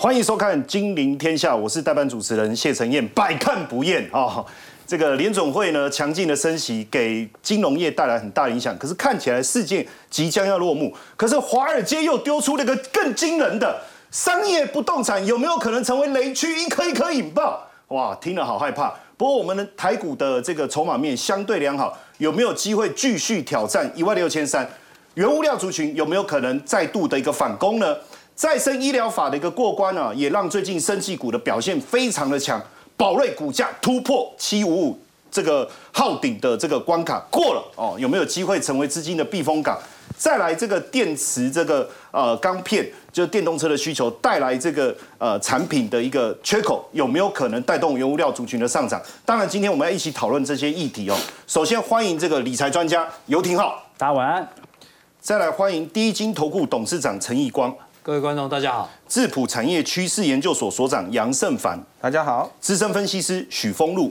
欢迎收看《金陵天下》，我是代班主持人谢承彦，百看不厌啊。这个联总会呢，强劲的升息给金融业带来很大影响，可是看起来事件即将要落幕。可是华尔街又丢出了个更惊人的商业不动产，有没有可能成为雷区，一颗一颗引爆？哇，听了好害怕。不过我们的台股的这个筹码面相对良好，有没有机会继续挑战一万六千三？原物料族群有没有可能再度的一个反攻呢？再生医疗法的一个过关呢，也让最近生技股的表现非常的强，宝瑞股价突破七五五这个号顶的这个关卡过了哦，有没有机会成为资金的避风港？再来这个电池这个呃钢片，就是电动车的需求带来这个呃产品的一个缺口，有没有可能带动原物料族群的上涨？当然，今天我们要一起讨论这些议题哦。首先欢迎这个理财专家游廷浩，大家晚安。再来欢迎第一金投顾董事长陈义光。各位观众，大家好。智普产业趋势研究所所长杨胜凡，大家好。资深分析师许峰路，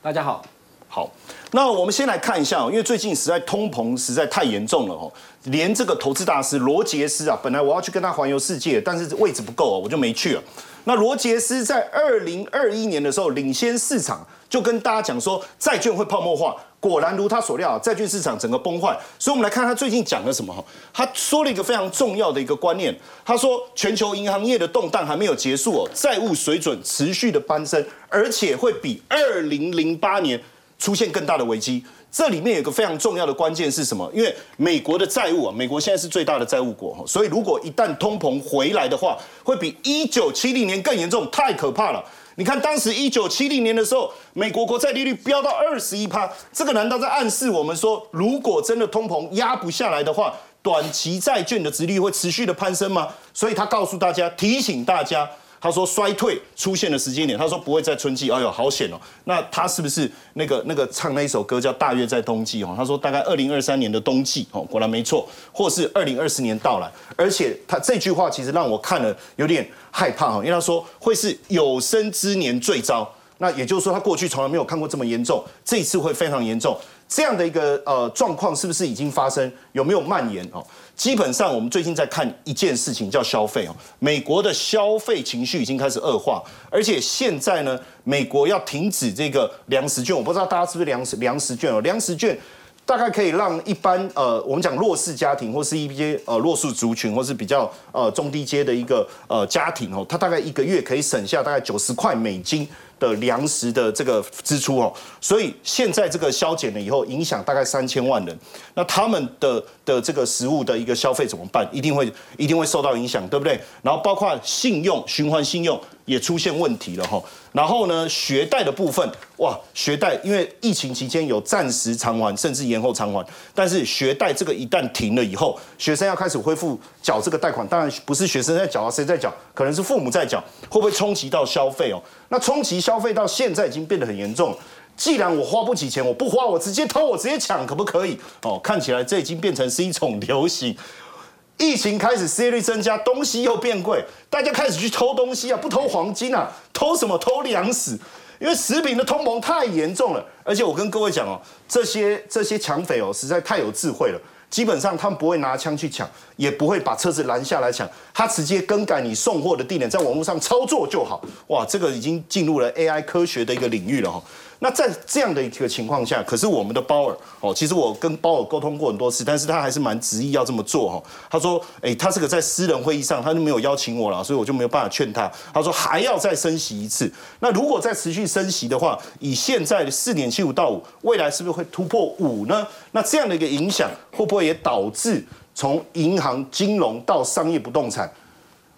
大家好。好，那我们先来看一下，因为最近实在通膨实在太严重了哦，连这个投资大师罗杰斯啊，本来我要去跟他环游世界，但是位置不够哦，我就没去了。那罗杰斯在二零二一年的时候领先市场，就跟大家讲说债券会泡沫化。果然如他所料，债券市场整个崩坏。所以，我们来看他最近讲了什么？他说了一个非常重要的一个观念，他说全球银行业的动荡还没有结束哦，债务水准持续的攀升，而且会比二零零八年出现更大的危机。这里面有个非常重要的关键是什么？因为美国的债务啊，美国现在是最大的债务国，所以如果一旦通膨回来的话，会比一九七零年更严重，太可怕了。你看，当时一九七零年的时候，美国国债利率飙到二十一趴，这个难道在暗示我们说，如果真的通膨压不下来的话，短期债券的值率会持续的攀升吗？所以他告诉大家，提醒大家。他说衰退出现的时间点，他说不会在春季。哎呦，好险哦！那他是不是那个那个唱那一首歌叫《大约在冬季》哦？他说大概二零二三年的冬季哦，果然没错，或是二零二四年到来。而且他这句话其实让我看了有点害怕哈，因为他说会是有生之年最糟。那也就是说他过去从来没有看过这么严重，这一次会非常严重。这样的一个呃状况是不是已经发生？有没有蔓延哦？基本上，我们最近在看一件事情，叫消费哦。美国的消费情绪已经开始恶化，而且现在呢，美国要停止这个粮食券。我不知道大家是不是粮食粮食券哦？粮食券大概可以让一般呃，我们讲弱势家庭，或是一些呃弱势族群，或是比较呃中低阶的一个呃家庭哦，他大概一个月可以省下大概九十块美金。的粮食的这个支出哦，所以现在这个削减了以后，影响大概三千万人，那他们的的这个食物的一个消费怎么办？一定会一定会受到影响，对不对？然后包括信用循环信用也出现问题了哈。然后呢，学贷的部分，哇，学贷因为疫情期间有暂时偿还，甚至延后偿还，但是学贷这个一旦停了以后，学生要开始恢复缴这个贷款，当然不是学生在缴啊，谁在缴？可能是父母在缴，会不会冲击到消费哦？那冲击消费到现在已经变得很严重。既然我花不起钱，我不花，我直接偷，我直接抢，可不可以？哦，看起来这已经变成是一种流行。疫情开始，失业率增加，东西又变贵，大家开始去偷东西啊，不偷黄金啊，偷什么？偷粮食，因为食品的通膨太严重了。而且我跟各位讲哦，这些这些抢匪哦，实在太有智慧了。基本上他们不会拿枪去抢，也不会把车子拦下来抢，他直接更改你送货的地点，在网络上操作就好。哇，这个已经进入了 AI 科学的一个领域了哈。那在这样的一个情况下，可是我们的鲍尔哦，其实我跟鲍尔沟通过很多次，但是他还是蛮执意要这么做哈。他说，哎，他这个在私人会议上，他就没有邀请我了，所以我就没有办法劝他。他说还要再升息一次。那如果再持续升息的话，以现在的四点七五到五，未来是不是会突破五呢？那这样的一个影响，会不会也导致从银行金融到商业不动产？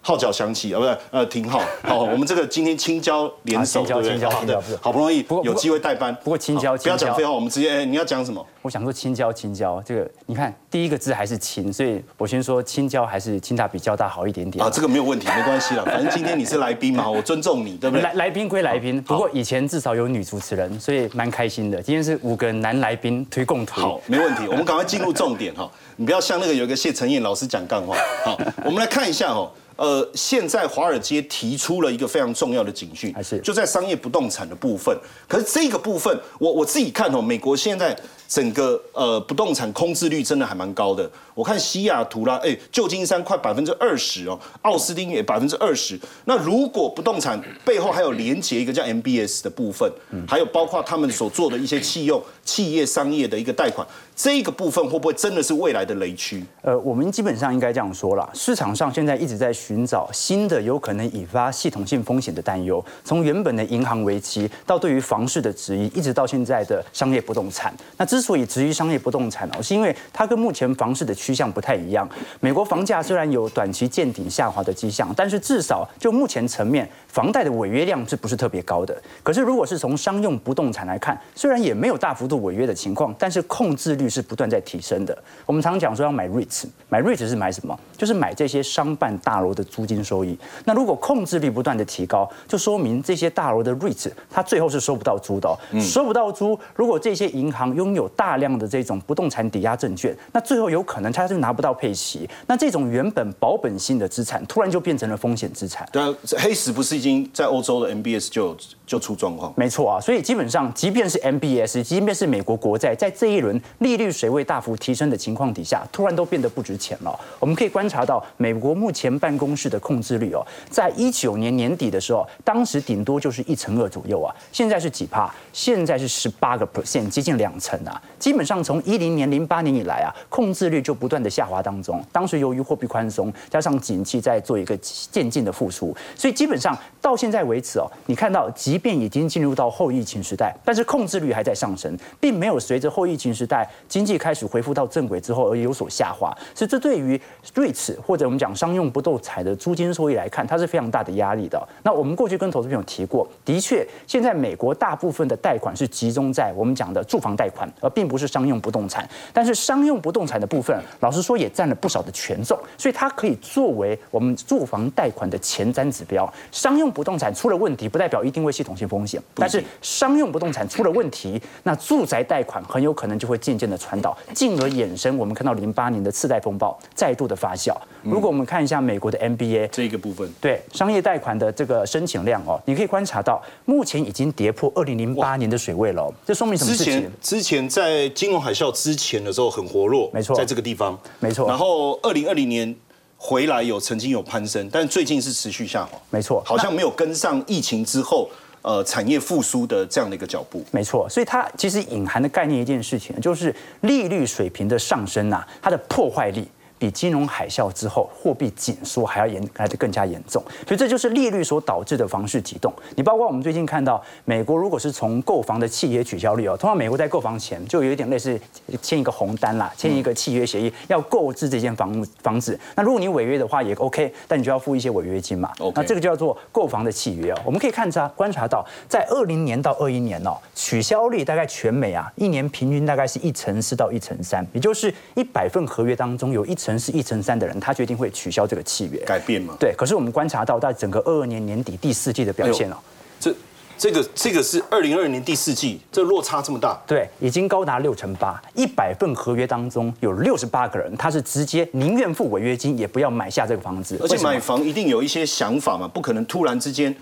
号角响起，呃，不是，呃，挺好。好，我们这个今天青椒联手，对不对？好的，好不容易有机会代班。不过青椒，不要讲废话，我们直接，哎，你要讲什么？我想说青椒，青椒，这个你看第一个字还是青，所以我先说青椒还是青大比较大好一点点。啊，这个没有问题，没关系了，反正今天你是来宾嘛，我尊重你，对不对？来来宾归来宾，不过以前至少有女主持人，所以蛮开心的。今天是五个男来宾推共推。好，没问题，我们赶快进入重点哈，你不要像那个有一个谢承彦老师讲干话。好，我们来看一下哦。呃，现在华尔街提出了一个非常重要的警讯，就在商业不动产的部分。可是这个部分，我我自己看哦，美国现在整个呃不动产空置率真的还蛮高的。我看西雅图啦，哎，旧金山快百分之二十哦，奥斯汀也百分之二十。那如果不动产背后还有连接一个叫 MBS 的部分，还有包括他们所做的一些企用企业商业的一个贷款，这个部分会不会真的是未来的雷区？呃，我们基本上应该这样说了，市场上现在一直在寻找新的有可能引发系统性风险的担忧，从原本的银行危机到对于房市的质疑，一直到现在的商业不动产。那这之所以质疑商业不动产哦，是因为它跟目前房市的趋向不太一样。美国房价虽然有短期见顶下滑的迹象，但是至少就目前层面，房贷的违约量是不是特别高的？可是如果是从商用不动产来看，虽然也没有大幅度违约的情况，但是控制率是不断在提升的。我们常讲说要买 REITs，买 REITs 是买什么？就是买这些商办大楼的租金收益。那如果控制率不断的提高，就说明这些大楼的 REITs 它最后是收不到租的、哦，收不到租。如果这些银行拥有大量的这种不动产抵押证券，那最后有可能他就拿不到配息。那这种原本保本性的资产，突然就变成了风险资产。对啊，黑石不是已经在欧洲的 MBS 就就出状况？没错啊，所以基本上，即便是 MBS，即便是美国国债，在这一轮利率水位大幅提升的情况底下，突然都变得不值钱了。我们可以观察到，美国目前办公室的控制率哦，在一九年年底的时候，当时顶多就是一成二左右啊，现在是几帕？现在是十八个 percent，接近两成啊。基本上从一零年、零八年以来啊，控制率就不断的下滑当中。当时由于货币宽松，加上景气在做一个渐进的复苏，所以基本上到现在为止哦，你看到，即便已经进入到后疫情时代，但是控制率还在上升，并没有随着后疫情时代经济开始恢复到正轨之后而有所下滑。所以这对于瑞驰或者我们讲商用不动产的租金收益来看，它是非常大的压力的。那我们过去跟投资朋友提过，的确，现在美国大部分的贷款是集中在我们讲的住房贷款，而并不是商用不动产。但是商用不动产的部分，老实说也占了不少的权重，所以它可以作为我们住房贷款的前瞻指标。商用不动产出了问题，不代表一定会系统性风险，但是商用不动产出了问题，那住宅贷款很有可能就会渐渐的传导，进而衍生我们看到零八年的次贷风暴再度的发酵。如果我们看一下美国的 MBA 这个部分，对商业贷款的这个申请量哦，你可以观察到，目前已经跌破二零零八年的水位了哦。这说明什么之事情前？之前在金融海啸之前的时候很活络，没错。在这个地方，没错。然后二零二零年回来有曾经有攀升，但最近是持续下滑，没错，好像没有跟上疫情之后呃产业复苏的这样的一个脚步。没错，所以它其实隐含的概念一件事情，就是利率水平的上升呐、它的破坏力。比金融海啸之后货币紧缩还要严来的更加严重，所以这就是利率所导致的房市急动。你包括我们最近看到，美国如果是从购房的契约取消率哦，通常美国在购房前就有一点类似签一个红单啦，签一个契约协议，要购置这间房房子。那如果你违约的话也 OK，但你就要付一些违约金嘛。那这个就叫做购房的契约哦。我们可以看察观察到，在二零年到二一年哦，取消率大概全美啊，一年平均大概是一成四到一成三，也就是一百份合约当中有一成是一乘三的人，他决定会取消这个契约。改变嘛？对，可是我们观察到，在整个二二年年底第四季的表现哦，这这个这个是二零二二年第四季，这落差这么大，对，已经高达六成八，一百份合约当中有六十八个人，他是直接宁愿付违约金，也不要买下这个房子。而且买房一定有一些想法嘛，不可能突然之间，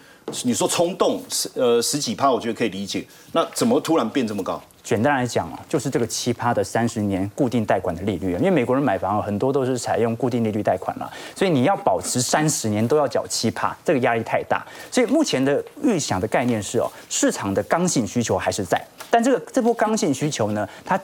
你说冲动十呃十几趴，我觉得可以理解。那怎么突然变这么高？简单来讲啊，就是这个奇葩的三十年固定贷款的利率啊，因为美国人买房很多都是采用固定利率贷款了，所以你要保持三十年都要缴奇葩，这个压力太大。所以目前的预想的概念是哦，市场的刚性需求还是在，但这个这波刚性需求呢，它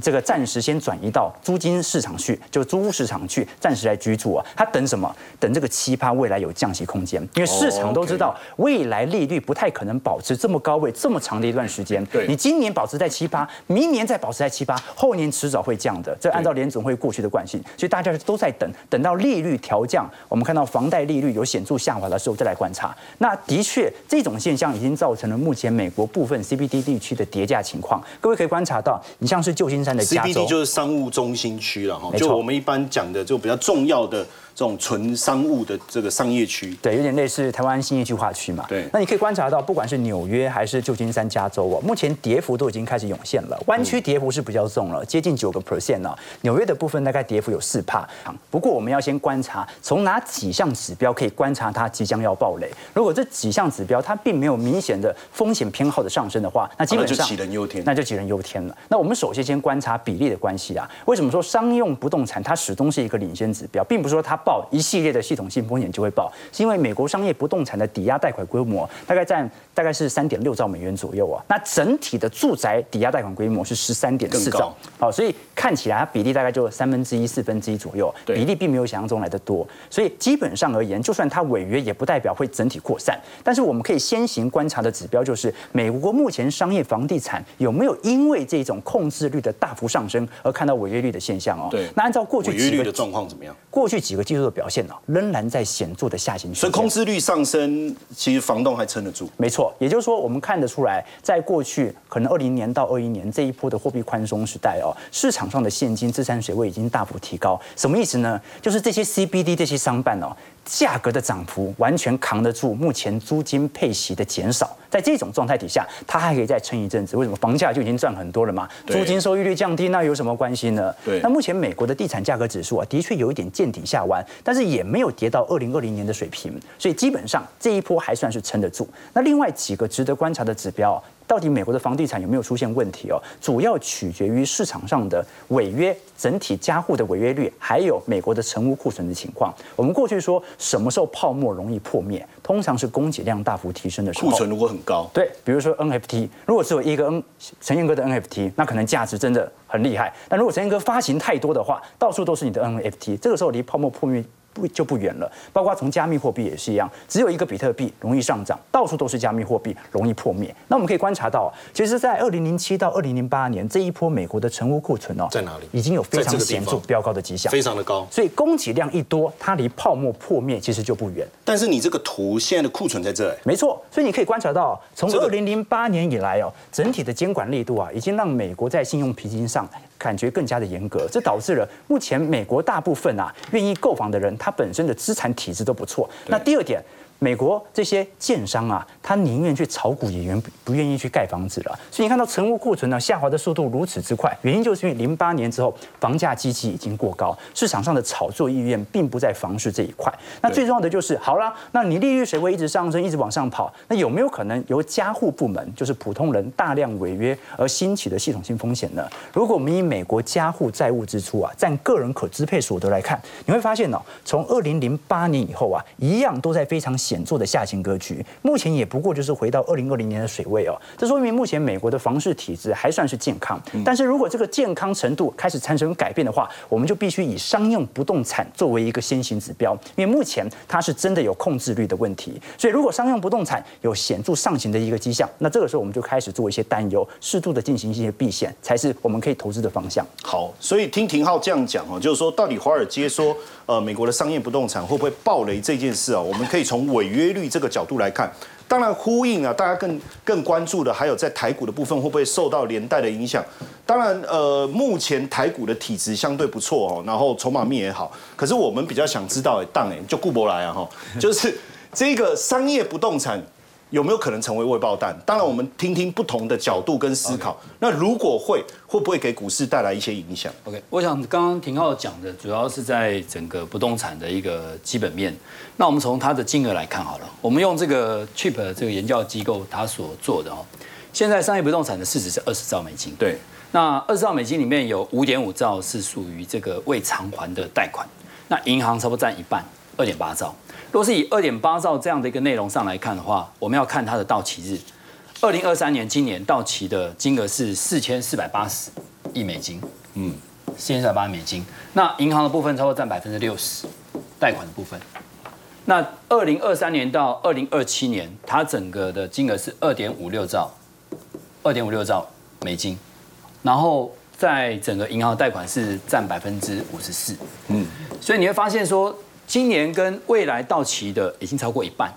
这个暂时先转移到租金市场去，就租屋市场去，暂时来居住啊。它等什么？等这个七趴未来有降息空间，因为市场都知道未来利率不太可能保持这么高位这么长的一段时间。对你今年保持在七八，明年再保持在七八，后年迟早会降的。这按照联总会过去的惯性，所以大家都在等，等到利率调降，我们看到房贷利率有显著下滑的时候再来观察。那的确，这种现象已经造成了目前美国部分 CBD 地区的跌价情况。各位可以观察到，你像是旧金山的加州 CBD 就是商务中心区了哈，就我们一般讲的就比较重要的这种纯商务的这个商业区。对，有点类似台湾新业计划区嘛。对那你可以观察到，不管是纽约还是旧金山、加州哦，目前跌幅都已经开始涌现了。湾区跌幅是比较重了，接近九个 percent 呢。纽约的部分大概跌幅有四帕。不过我们要先观察，从哪几项指标可以观察它即将要暴雷。如果这几项指标它并没有明显的风险偏好的上升的话，那基本上就杞人忧天那就杞人忧天了。那我们首先先观察比例的关系啊。为什么说商用不动产它始终是一个领先指标，并不是说它报一系列的系统性风险就会爆，是因为美国商业不动产的抵押贷款规模大概占大概是三点六兆美元左右啊。那整体的住宅抵押贷款规模是十三点四兆，好，所以看起来它比例大概就三分之一、四分之一左右，比例并没有想象中来的多。所以基本上而言，就算它违约，也不代表会整体扩散。但是我们可以先行观察的指标就是，美国目前商业房地产有没有因为这种控制率的大幅上升而看到违约率的现象哦。对那按照过去几个违约率的状况怎么样？过去几个季度的表现呢、仍然在显著的下行区间。所以空置率上升，其实房东还撑得住。没错，也就是说，我们看得出来，在过去可能二零年到二一年这一波的货币宽松时代哦，市场上的现金资产水位已经大幅提高。什么意思呢？就是这些 CBD 这些商办哦，价格的涨幅完全扛得住目前租金配息的减少。在这种状态底下，它还可以再撑一阵子。为什么？房价就已经赚很多了嘛，租金收益率降低，那有什么关系呢？对那目前美国的地产价格指数啊，的确有一点见底下弯，但是也没有跌到二零二零年的水平，所以基本上这一波还算是撑得住。那另外几个值得观察的指标啊。到底美国的房地产有没有出现问题哦？主要取决于市场上的违约、整体加户的违约率，还有美国的成屋库存的情况。我们过去说什么时候泡沫容易破灭，通常是供给量大幅提升的时候。库存如果很高，对，比如说 NFT，如果只有一个 N 陈彦哥的 NFT，那可能价值真的很厉害。但如果陈彦哥发行太多的话，到处都是你的 NFT，这个时候离泡沫破灭。不就不远了，包括从加密货币也是一样，只有一个比特币容易上涨，到处都是加密货币容易破灭。那我们可以观察到，其实，在二零零七到二零零八年这一波美国的成屋库存哦，在哪里已经有非常显著飙高的迹象，非常的高。所以供给量一多，它离泡沫破灭其实就不远。但是你这个图现在的库存在这，哎没错，所以你可以观察到，从二零零八年以来哦，整体的监管力度啊，已经让美国在信用皮筋上感觉更加的严格，这导致了目前美国大部分啊愿意购房的人，他本身的资产体质都不错。那第二点。美国这些建商啊，他宁愿去炒股，也愿不愿意去盖房子了。所以你看到成屋库存呢下滑的速度如此之快，原因就是因为零八年之后房价基期已经过高，市场上的炒作意愿并不在房市这一块。那最重要的就是，好啦，那你利率水位一直上升，一直往上跑，那有没有可能由加户部门，就是普通人大量违约而兴起的系统性风险呢？如果我们以美国加户债务支出啊占个人可支配所得来看，你会发现哦，从二零零八年以后啊，一样都在非常显著的下行格局，目前也不过就是回到二零二零年的水位哦。这说明目前美国的房市体制还算是健康，但是如果这个健康程度开始产生改变的话，我们就必须以商用不动产作为一个先行指标，因为目前它是真的有控制率的问题。所以如果商用不动产有显著上行的一个迹象，那这个时候我们就开始做一些担忧，适度的进行一些避险，才是我们可以投资的方向。好，所以听廷浩这样讲哦，就是说到底华尔街说，呃，美国的商业不动产会不会暴雷这件事啊，我们可以从违约率这个角度来看。当然，呼应啊，大家更更关注的还有在台股的部分会不会受到连带的影响？当然，呃，目前台股的体质相对不错哦，然后筹码面也好，可是我们比较想知道，哎，当哎，就顾博来啊哈，就是这个商业不动产。有没有可能成为未爆弹？当然，我们听听不同的角度跟思考。那如果会，会不会给股市带来一些影响？OK，我想刚刚廷浩讲的主要是在整个不动产的一个基本面。那我们从它的金额来看好了，我们用这个 Chip 这个研究机构它所做的哦，现在商业不动产的市值是二十兆美金。对，那二十兆美金里面有五点五兆是属于这个未偿还的贷款，那银行差不多占一半，二点八兆。如果是以二点八兆这样的一个内容上来看的话，我们要看它的到期日。二零二三年今年到期的金额是四千四百八十亿美金，嗯，四千四百八十美金。那银行的部分超过占百分之六十，贷款的部分。那二零二三年到二零二七年，它整个的金额是二点五六兆，二点五六兆美金，然后在整个银行贷款是占百分之五十四，嗯，所以你会发现说，今年跟未来到期的已经超过一半，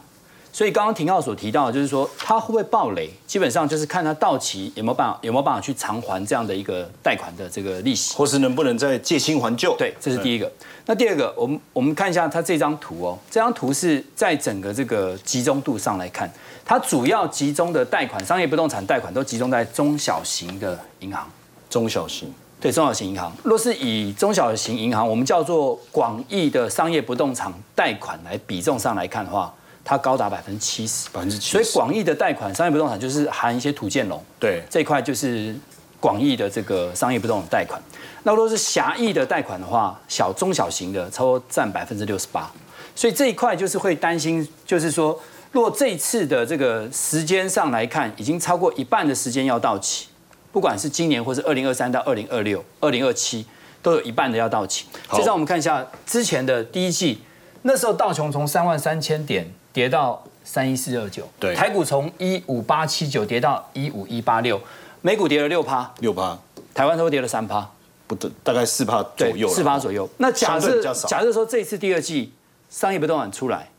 所以刚刚廷浩所提到的，就是说它会不会暴雷，基本上就是看它到期有没有办法有没有办法去偿还这样的一个贷款的这个利息。或是能不能再借新还旧？对，这是第一个。那第二个，我们我们看一下它这张图哦，这张图是在整个这个集中度上来看，它主要集中的贷款，商业不动产贷款都集中在中小型的银行。中小型。对中小型银行，若是以中小型银行，我们叫做广义的商业不动产贷款来比重上来看的话，它高达百分之七十。百分之七所以广义的贷款，商业不动产就是含一些土建楼，对这一块就是广义的这个商业不动产贷款。那如果是狭义的贷款的话，小中小型的超过占百分之六十八。所以这一块就是会担心，就是说，若这一次的这个时间上来看，已经超过一半的时间要到期，不管是今年或是二零二三到二零二六、二零二七，都有一半的要到期。好这张我们看一下之前的第一季，那时候道琼从三万三千点跌到三一四二九，对台股从一五八七九跌到一五一八六，美股跌了六趴，六趴，台湾都跌了三趴，不等大概四趴左右，四趴左。右。那假设假设说这一次第二季商业不动产出来，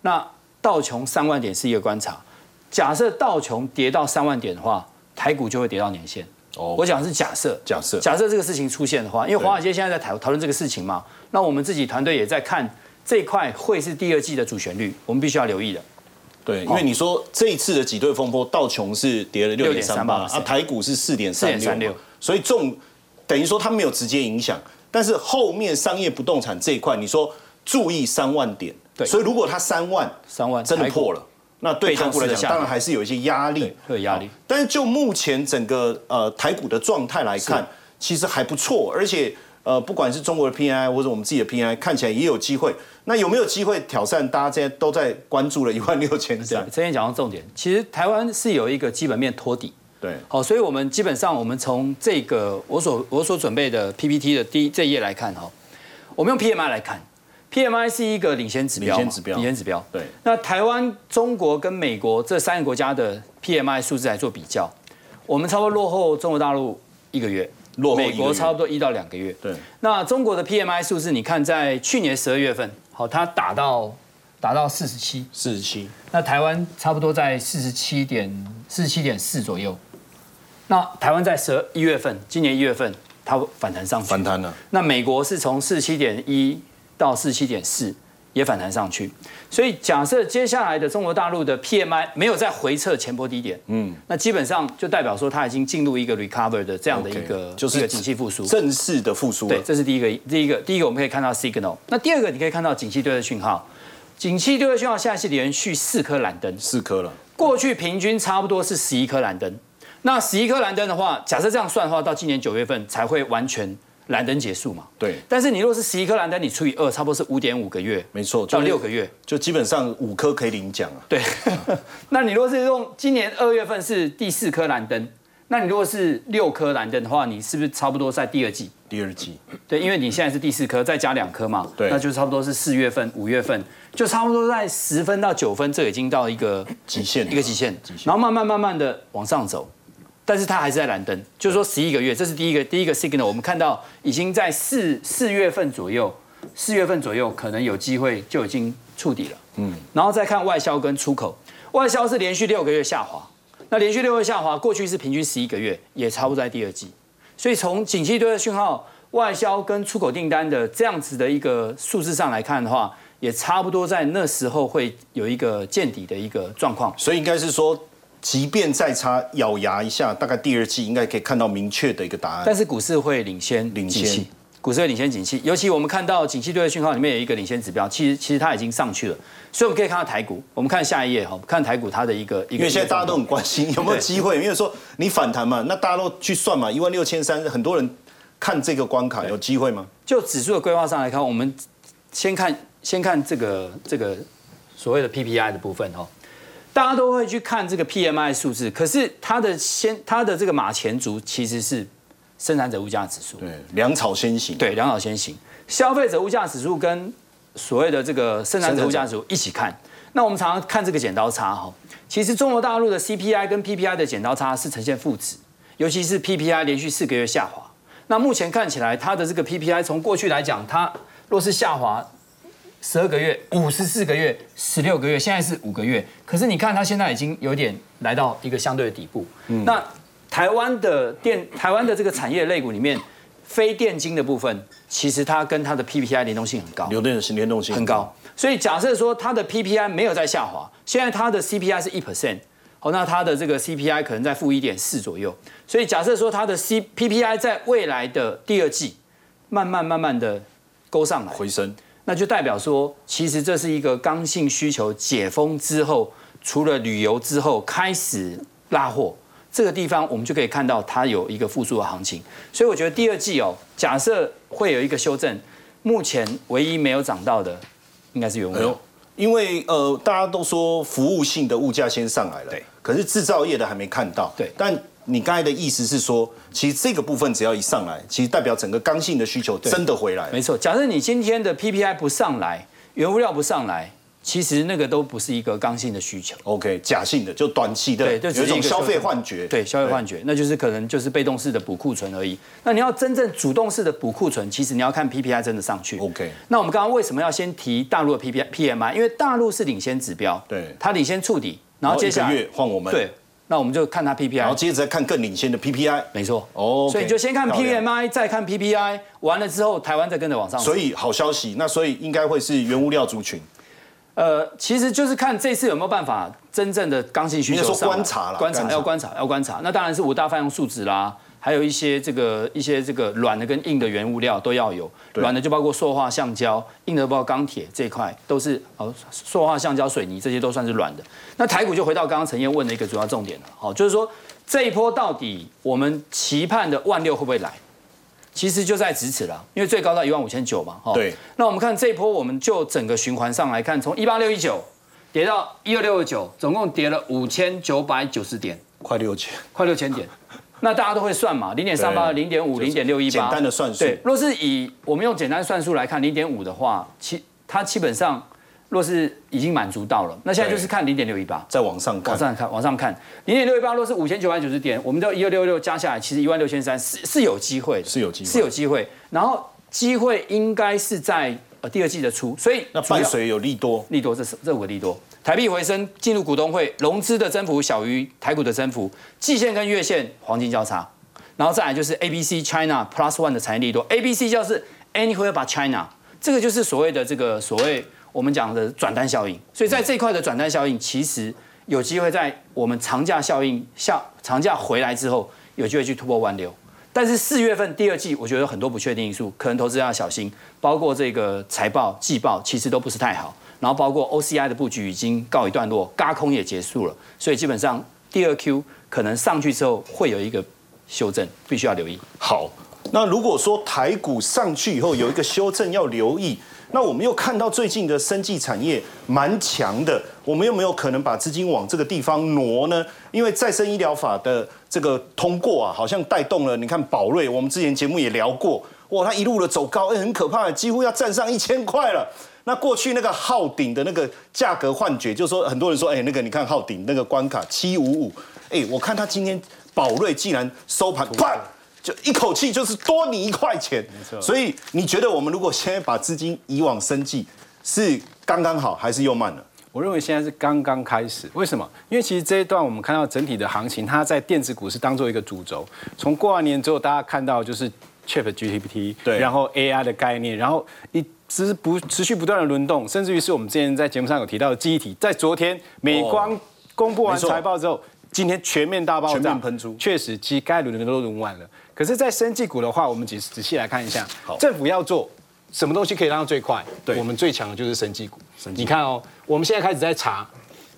那道琼三万点是一个观察。假设道琼跌到三万点的话，台股就会跌到年线。哦。我讲的是假设，假设。假设这个事情出现的话，因为华尔街现在在讨讨论这个事情嘛，那我们自己团队也在看这一块会是第二季的主旋律，我们必须要留意的。对，因为你说这一次的挤兑风波，道琼是跌了六点三八，啊，台股是四点三4.36六，所以重等于说它没有直接影响，但是后面商业不动产这一块，你说注意三万点，对。所以如果它三万三万真的破了，那对台股来讲，当然还是有一些压力，会有压力但是就目前整个呃台股的状态来看，其实还不错，而且呃不管是中国的 PI 或者我们自己的 PI，看起来也有机会。那有没有机会挑战？大家现在都在关注了一万六千对三，，这边讲到重点，其实台湾是有一个基本面托底。对。好，所以我们基本上我们从这个我所我所准备的 PPT 的第一这一页来看哈，我们用 PMI 来看，PMI 是一个领先指标嘛，领先指标领先指标。对，那台湾、中国跟美国这三个国家的 PMI 数字来做比较，我们差不多落后中国大陆一个月，落后美国差不多一到两个月。对，那中国的 PMI 数字，你看在去年十二月份，好，它打到达到四十七，四十七，那台湾差不多在四十七点四十七点四左右。那台湾在十一月份，今年一月份它反弹上去。反弹了。那美国是从四十七点一到四十七点四，也反弹上去。所以假设接下来的中国大陆的 PMI 没有再回撤前波低点，嗯，那基本上就代表说它已经进入一个 recover 的这样的一个就是一个景气复苏。正式的复苏了。对，这是第一个，第一个，第一个我们可以看到 signal。那第二个，你可以看到景气对的讯号。景气对的讯号现在是连续四颗蓝灯，四颗了。过去平均差不多是十一颗蓝灯。那十一颗蓝灯的话，假设这样算的话，到今年九月份才会完全蓝灯结束嘛？对，但是你如果是十一颗蓝灯，你除以二，差不多是五点五个月，没错，到就六个月。就基本上五颗可以领奖啊。对，那你如果是用今年二月份是第四颗蓝灯，那你如果是六颗蓝灯的话，你是不是差不多在第二季？第二季，对，因为你现在是第四颗，再加两颗嘛，对那就差不多是四月份、五月份，就差不多在十分到九分，这已经到一个极限一个极限，然后慢慢慢慢的往上走，但是它还是在蓝灯，就是说十一个月，这是第一个第一个 signal，我们看到已经在四四月份左右，四月份左右可能有机会就已经触底了，嗯，然后再看外销跟出口，外销是连续六个月下滑，那连续六个月下滑，过去是平均十一个月，也差不多在第二季。所以从景气对的讯号、外销跟出口订单的这样子的一个数字上来看的话，也差不多在那时候会有一个见底的一个状况。所以应该是说，即便再差咬牙一下，大概第二季应该可以看到明确的一个答案。但是股市会领先领先股市会领先景气，尤其我们看到景气对的讯号里面有一个领先指标，其实其实它已经上去了，所以我们可以看到台股，我们看下一页哈，看台股它的一个一个，因为现在大家都很关心有没有机会，因为说你反弹嘛，那大家都去算嘛，一万六千三，很多人看这个关卡有机会吗？就指数的规划上来看，我们先看先看这个这个所谓的 PPI 的部分哈，大家都会去看这个 PMI 数字，可是它的先它的这个马前卒其实是生产者物价指数，对，粮草先行。对，粮草先行，消费者物价指数跟所谓的这个生产者物价指数一起看。那我们常常看这个剪刀差哈，其实中国大陆的 CPI 跟 PPI 的剪刀差是呈现负值，尤其是 PPI 连续四个月下滑。那目前看起来，它的这个 PPI 从过去来讲，它若是下滑十二个月、五十四个月、十六个月，现在是五个月。可是你看它现在已经有点来到一个相对的底部。那台湾的电，台湾的这个产业类股里面，非电金的部分，其实它跟它的 PPI 联动性很高。流动性联动性很高，所以假设说它的 PPI 没有在下滑，现在它的 CPI 是一 percent，好，那它的这个 CPI 可能在负一点四左右，所以假设说它的 C PPI 在未来的第二季慢慢慢慢的勾上来，回升。那就代表说，其实这是一个刚性需求解封之后，除了旅游之后开始拉货，这个地方我们就可以看到它有一个复苏的行情。所以我觉得第二季哦，假设会有一个修正，目前唯一没有涨到的应该是原物料哎。，因为呃，大家都说服务性的物价先上来了，对，可是制造业的还没看到，对但你刚才的意思是说，其实这个部分只要一上来，其实代表整个刚性的需求真的回来了没。错，假设你今天的 PPI 不上来，原物料不上来，其实那个都不是一个刚性的需求。OK，假性的就短期的，对，有一种消费幻觉，对，消费幻觉，那就是可能就是被动式的补库存而已。那你要真正主动式的补库存，其实你要看 PPI 真的上去。OK 那我们刚刚为什么要先提大陆的 PPI PMI？因为大陆是领先指标，对它领先触底，然后接下来换我们，对，那我们就看它 PPI 然后。接着再看更领先的 PPI，没错，哦所以你就先看 PMI，再看 PPI，完了之后台湾再跟着往上。所以好消息，那所以应该会是原物料族群，呃，其实就是看这次有没有办法真正的刚性需求上观察了观察观察要观察要观察。那当然是五大泛用数值啦，还有一些这个一些这个软的跟硬的原物料都要有。对软的就包括塑化、橡胶，硬的包括钢铁这一块都是哦，塑化、橡胶、水泥这些都算是软的。那台股就回到刚刚陈燕问的一个主要重点了，好，就是说这一波到底我们期盼的万六会不会来？其实就在咫尺了，因为最高到一万五千九嘛，哈对。那我们看这一波，我们就整个循环上来看，从一八六一九跌到一二六二九，总共跌了五千九百九十点，快六千，快六千点。那大家都会算嘛，零点三八、零点五、零点六一八，简单的算数对，若是以我们用简单算数来看，零点五的话，其它基本上若是已经满足到了，那现在就是看零点六一八。再往上看。往，上看，往上看，零点六一八若是五千九百九十点，我们都一二六六加下来，其实一万六千三是是有机会的，是有机会。是有机会。然后机会应该是在呃第二季的初，所以那主要伴随有利多，利多这是这五个利多，台币回升进入股东会，融资的增幅小于台股的增幅，季线跟月线黄金交叉，然后再来就是 A B C China Plus One 的产业利多，A B C 就是 Anywhere but China，这个就是所谓的这个所谓我们讲的转单效应，所以在这一块的转单效应，其实有机会在我们长假效应下长假回来之后，有机会去突破万六。但是四月份第二季，我觉得有很多不确定因素，可能投资要小心，包括这个财报、季报其实都不是太好，然后包括 OCI 的布局已经告一段落，嘎空也结束了，所以基本上第二 Q 可能上去之后会有一个修正，必须要留意。好，那如果说台股上去以后有一个修正要留意，那我们又看到最近的生技产业蛮强的，我们有没有可能把资金往这个地方挪呢？因为再生医疗法的这个通过啊，好像带动了，你看宝瑞，我们之前节目也聊过，哇，它一路的走高，哎，很可怕，几乎要站上一千块了。那过去那个昊鼎的那个价格幻觉，就说很多人说，哎，那个你看昊鼎那个关卡七五五，哎，我看他今天宝瑞竟然收盘，啪！就一口气就是多你一块钱，所以你觉得我们如果现在把资金移往生计，是刚刚好还是又慢了？我认为现在是刚刚开始，为什么？因为其实这一段我们看到整体的行情，它在电子股是当做一个主轴。从过完年之后，大家看到就是 Chat GPT，对然后 AI 的概念，然后一直不持续不断的轮动，甚至于是我们之前在节目上有提到的记忆体，在昨天美光公布完财报之后，今天全面大爆炸，全面喷出确实，其实该轮的都轮完了。可是，在生技股的话，我们仔仔细来看一下，政府要做什么东西可以让它最快？对我们最强的就是生技股。你看哦，我们现在开始在查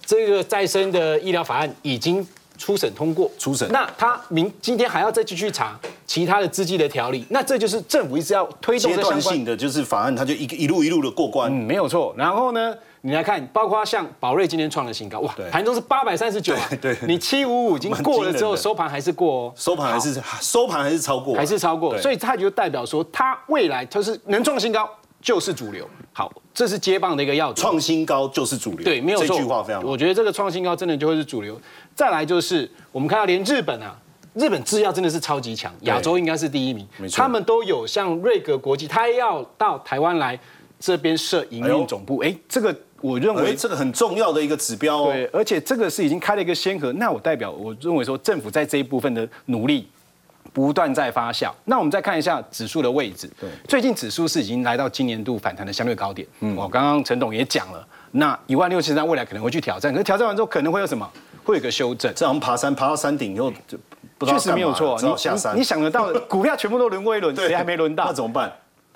这个再生的医疗法案已经初审通过，初审。那他明今天还要再继续查其他的资金的条例，那这就是政府一直要推动阶的相关。段性的就是法案，它就一一路一路的过关。嗯，没有错。然后呢，你来看，包括像宝瑞今天创了新高，哇，盘中是八百三十九啊，对对。你七五五已经过了之后，收盘还是过哦，收盘还是收盘还是超过，还是超过，所以它就代表说，它未来它是能创新高就是主流。好，这是接棒的一个要点。创新高就是主流。对，没有错。这句话非常好我。觉得这个创新高真的就会是主流。再来就是我们看到连日本啊，日本制药真的是超级强，亚洲应该是第一名他们都有像瑞格国际，他要到台湾来这边设营运总部，哎，这个我认哎，为这个很重要的一个指标哦。对，而且这个是已经开了一个先河，那我代表我认为说政府在这一部分的努力不断在发酵。那我们再看一下指数的位置，对，最近指数是已经来到今年度反弹的相对高点。嗯，我刚刚陈董也讲了，那一万六千三未来可能会去挑战，可是挑战完之后可能会有什么？会有个修正。这好像爬山爬到山顶以后就确实没有错。你你想得到的股票全部都轮过一轮，谁还没轮到？那怎么办？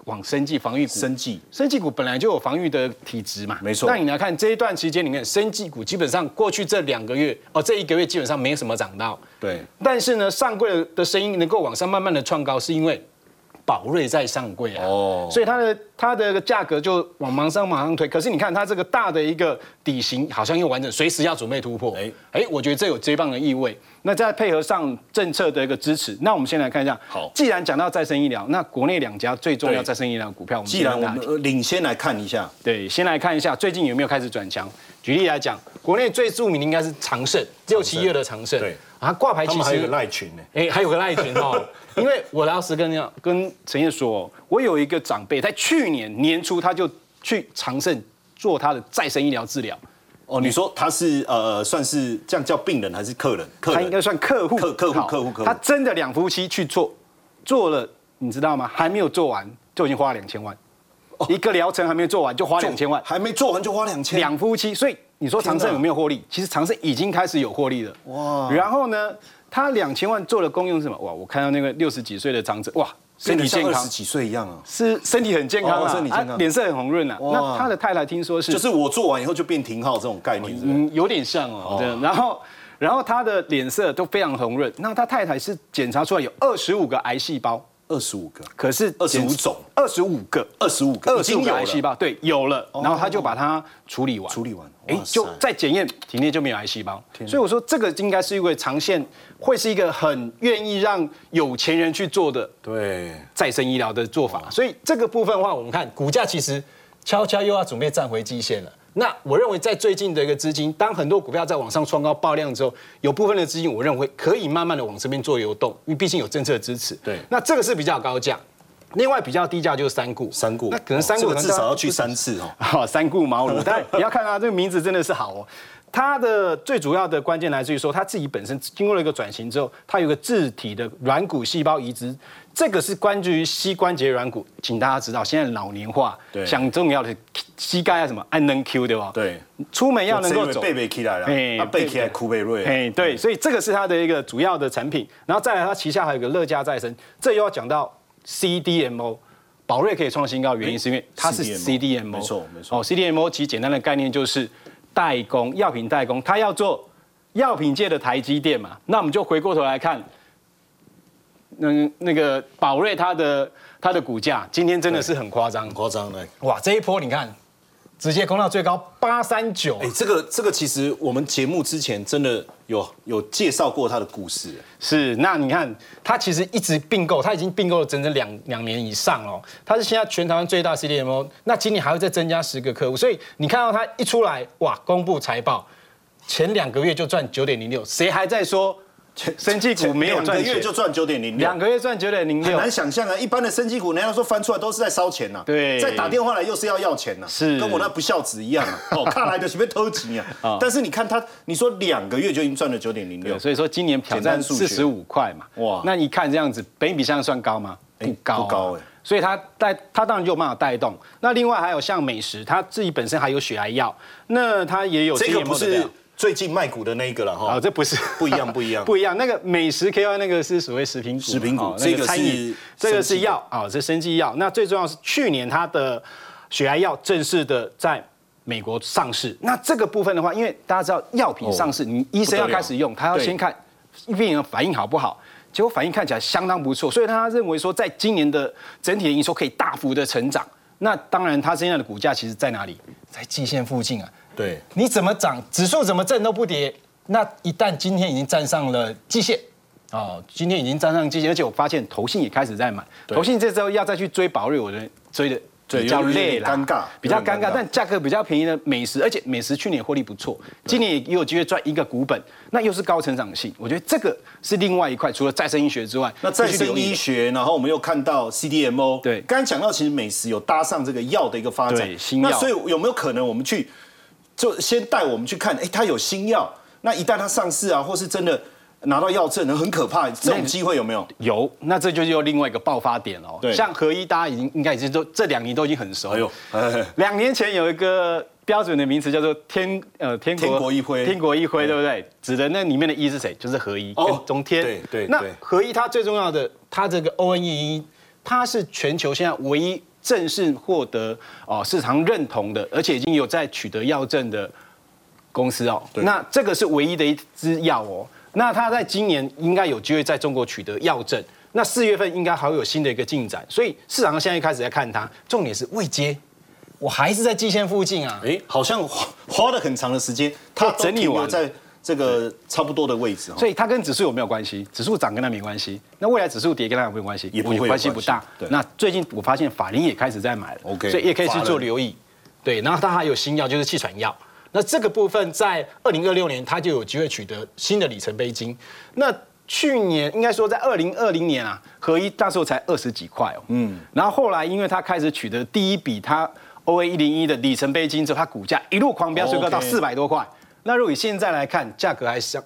往生技防御股，生技，生技股本来就有防御的体质嘛，没错。那你来看这一段期间里面，生技股基本上过去这两个月哦，这一个月基本上没什么涨到。对。但是呢，上柜的声音能够往上慢慢的创高，是因为宝瑞在上柜啊，哦，所以它的它的价格就往往上马上推。可是你看它这个大的一个底型好像又完整，随时要准备突破。哎哎，我觉得这有接棒的意味。那再配合上政策的一个支持，那我们先来看一下。好，既然讲到再生医疗，那国内两家最重要再生医疗股票，我们既然我们领先来看一下，对，先来看一下最近有没有开始转强。举例来讲，国内最著名的应该是长盛六七月的长盛，对啊，挂牌其实还有个赖群呢，哎，还有个赖群哦。因为我老实跟跟陈燕说，我有一个长辈，在去年年初他就去长盛做他的再生医疗治疗。哦，你说他是呃，算是这样叫病人还是客人？客他应该算客户，客客户客户客户。他真的两夫妻去做，做了，你知道吗？还没有做完就已经花了两千万，一个疗程还没有做完就花两千万，还没做完就花两千。两夫妻，所以你说长盛有没有获利？其实长盛已经开始有获利了。哇！然后呢，他两千万做的功用是什么？哇！我看到那个六十几岁的长者，哇！身体健康，二十几岁一样啊，是身体很健康啊，身体健康，脸色很红润啊。那他的太太听说是，就是我做完以后就变停号这种概念，嗯，有点像哦。然后，然后他的脸色都非常红润。那他太太是检查出来有二十五个癌细胞。二十五个，可是二十五种，二十五个，二十五个，二十五个癌细胞，对，有了，然后他就把它处理完，处理完，哎，就再检验体内就没有癌细胞，所以我说这个应该是一个长线，会是一个很愿意让有钱人去做的，对，再生医疗的做法，所以这个部分的话，我们看股价其实悄悄又要准备站回基线了。那我认为，在最近的一个资金，当很多股票在往上创高爆量之后，有部分的资金，我认为可以慢慢的往这边做流动，因为毕竟有政策支持。对，那这个是比较高价，另外比较低价就是三顾。三顾，那可能三顾至少要去三次哦。好，三顾茅庐，但你要看啊，这个名字真的是好哦。它的最主要的关键来自于说，它自己本身经过了一个转型之后，它有个自体的软骨细胞移植。这个是关于膝关节软骨，请大家知道，现在老年化，想重要的膝盖啊什么，按能 Q 对吧？对，出门要能够走，背背起来了，哎，背起来哭背瑞，哎，对，所以这个是它的一个主要的产品，然后再来它旗下还有个乐嘉再生，这又要讲到 CDMO，宝瑞可以创新高，原因是因为它是 CDMO，没错没错，哦，CDMO 其实简单的概念就是代工，药品代工，他要做药品界的台积电嘛，那我们就回过头来看。那那个宝瑞它的它的股价今天真的是很夸张，夸张的哇！这一波你看，直接攻到最高八三九。哎，这个这个其实我们节目之前真的有有介绍过他的故事。是，那你看他其实一直并购，他已经并购了整整两两年以上哦。他是现在全台湾最大 CDMO，那今年还会再增加十个客户，所以你看到他一出来，哇，公布财报，前两个月就赚九点零六，谁还在说？生技股没有赚两个月就赚九点零六，两个月赚九点零六，很难想象啊！一般的生技股，人家说翻出来都是在烧钱呐，对，再打电话来又是要要钱呐，是跟我那不孝子一样啊！哦，看来的是被偷情啊！但是你看他，你说两个月就已经赚了九点零六，所以说今年挑战四十五块嘛，哇！那你看这样子，本比上算高吗？不高，不高哎。所以它带它当然就有办法带动。那另外还有像美食，它自己本身还有血癌药，那它也有这个不是。最近卖股的那一个了哈，啊，这不是不一样，不一样，不一样。那个美食 KY 那个是所谓食品股，食品股，这个是这个是药啊，这生技药。那最重要是去年它的血癌药正式的在美国上市。那这个部分的话，因为大家知道药品上市，你医生要开始用，他要先看病人反应好不好，结果反应看起来相当不错，所以他认为说，在今年的整体的营收可以大幅的成长。那当然，它现在的股价其实在哪里？在季线附近啊。对，你怎么涨，指数怎么震都不跌。那一旦今天已经站上了季线，哦，今天已经站上季线，而且我发现投信也开始在买，投信这时候要再去追宝瑞，我觉得追的比较累啦，尴尬比较尴尬，尴尬但价格比较便宜的美食，而且美食去年获利不错，今年也有机会赚一个股本，那又是高成长性，我觉得这个是另外一块，除了再生医学之外，那再生医学，然后我们又看到 CDMO，对。刚才讲到其实美食有搭上这个药的一个发展，新药。那所以有没有可能我们去就先带我们去看，哎，它有新药，那一旦它上市啊，或是真的拿到药证，很可怕，这种机会有没有？有，那这就是又另外一个爆发点哦。对像合一，大家已经应该已经都这两年都已经很熟。哎呦，哎两年前有一个标准的名词叫做天呃天国天国一辉天国一辉，对不对？指的那里面的一是谁？就是合一哦跟中天。对对那合一它最重要的，它这个 O N E 一，它是全球现在唯一正式获得哦市场认同的，而且已经有在取得药证的公司哦。那这个是唯一的一支药哦。那它在今年应该有机会在中国取得药证。那四月份应该还会有新的一个进展，所以市场上现在开始在看它，重点是未接，我还是在季线附近啊。哎，好像花花了很长的时间，它整理完在这个差不多的位置。所以它跟指数有没有关系？指数涨跟它没关系。那未来指数跌跟它有没有关系？也不会有关系不大。那最近我发现法林也开始在买了 OK，所以也可以去做留意。对，然后它还有新药，就是气喘药。那这个部分在二零二六年，它就有机会取得新的里程碑金。那去年应该说在二零二零年啊，合一那时候才二十几块哦。嗯。然后后来因为它开始取得第一笔它 O A 一零一的里程碑金之后，它股价一路狂飙，最高到四百多块。那如果以现在来看，价格还相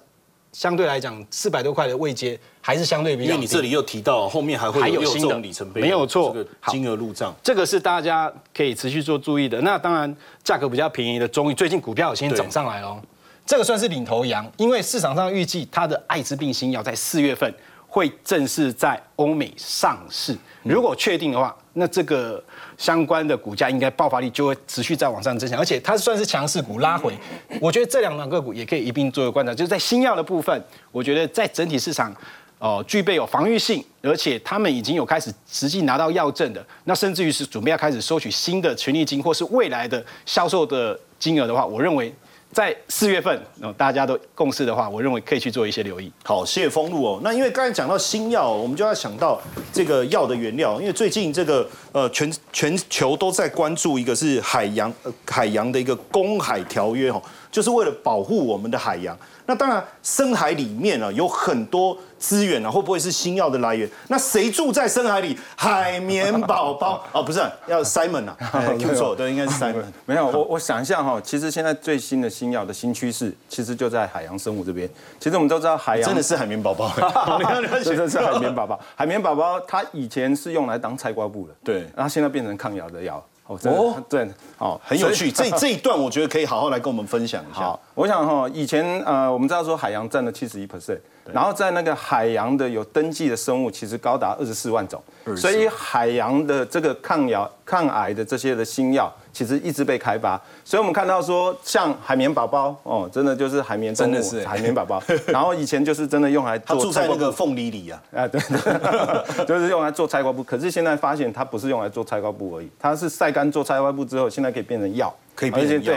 相对来讲四百多块的位阶，还是相对比较低。因为你这里又提到后面还会有新的里程碑，没有错金额入账。这个是大家可以持续做注意的。那当然，价格比较便宜的中医，最近股票有先涨上来哦。这个算是领头羊，因为市场上预计它的艾滋病新药在四月份会正式在欧美上市。如果确定的话，那这个相关的股价应该爆发力就会持续在往上增强，而且它算是强势股拉回。我觉得这两档个股也可以一并作为观察，就是在新药的部分，我觉得在整体市场。哦，具备有防御性，而且他们已经有开始实际拿到药证的，那甚至于是准备要开始收取新的权利金，或是未来的销售的金额的话，我认为在四月份，哦，大家都共识的话，我认为可以去做一些留意。好，谢谢封路哦。那因为刚才讲到新药，我们就要想到这个药的原料，因为最近这个呃全全球都在关注一个是海洋、呃、海洋的一个公海条约哦，就是为了保护我们的海洋。那当然，深海里面呢、有很多资源啊，会不会是新药的来源？那谁住在深海里？海绵宝宝 哦，不是，要 Simon 啊，哎 听错，对，应该是 Simon。没有，我我想一下哈，其实现在最新的新药的新趋势，其实就在海洋生物这边。其实我们都知道海洋真的是海绵宝宝，你看，你看真的是海绵宝宝。海绵宝宝它以前是用来当菜瓜布的，对然后现在变成抗咬的药。哦，真的对，哦，很有趣。这这一段我觉得可以好好来跟我们分享一下。，我想哈，以前呃，我们知道说海洋占了七十一 percent，然后在那个海洋的有登记的生物其实高达二十四万种，所以海洋的这个抗药、抗癌的这些的新药，其实一直被开发。所以我们看到说，像海绵宝宝哦，真的就是海绵真的是海绵宝宝，然后以前就是真的用来 做菜瓜布住在那个凤梨里啊，啊，对，对 就是用来做菜瓜布。可是现在发现它不是用来做菜瓜布而已，它是晒干做菜瓜布之后，现在可以变成药，可以变成药